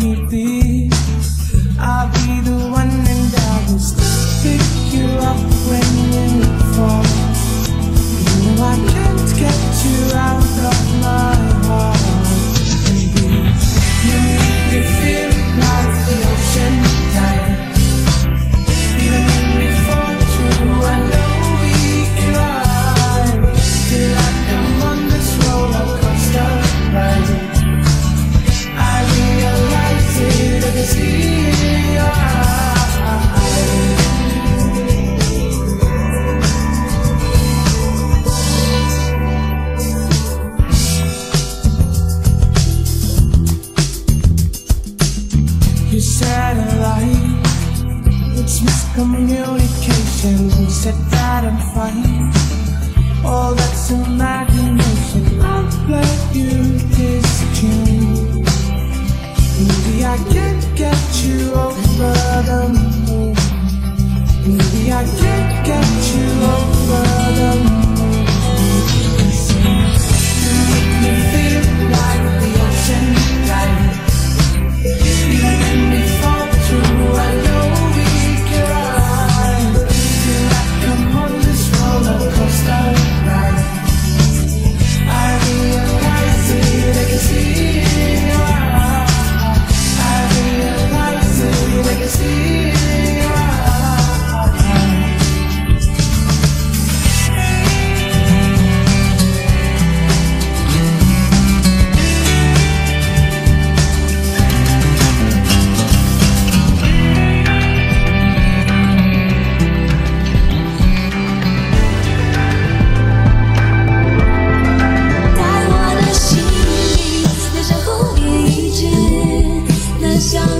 could It's miscommunication. Set that and fight. All that's imagination. I'll play you this tune. Maybe I can't get you over the moon. Maybe I can't get you over. 想。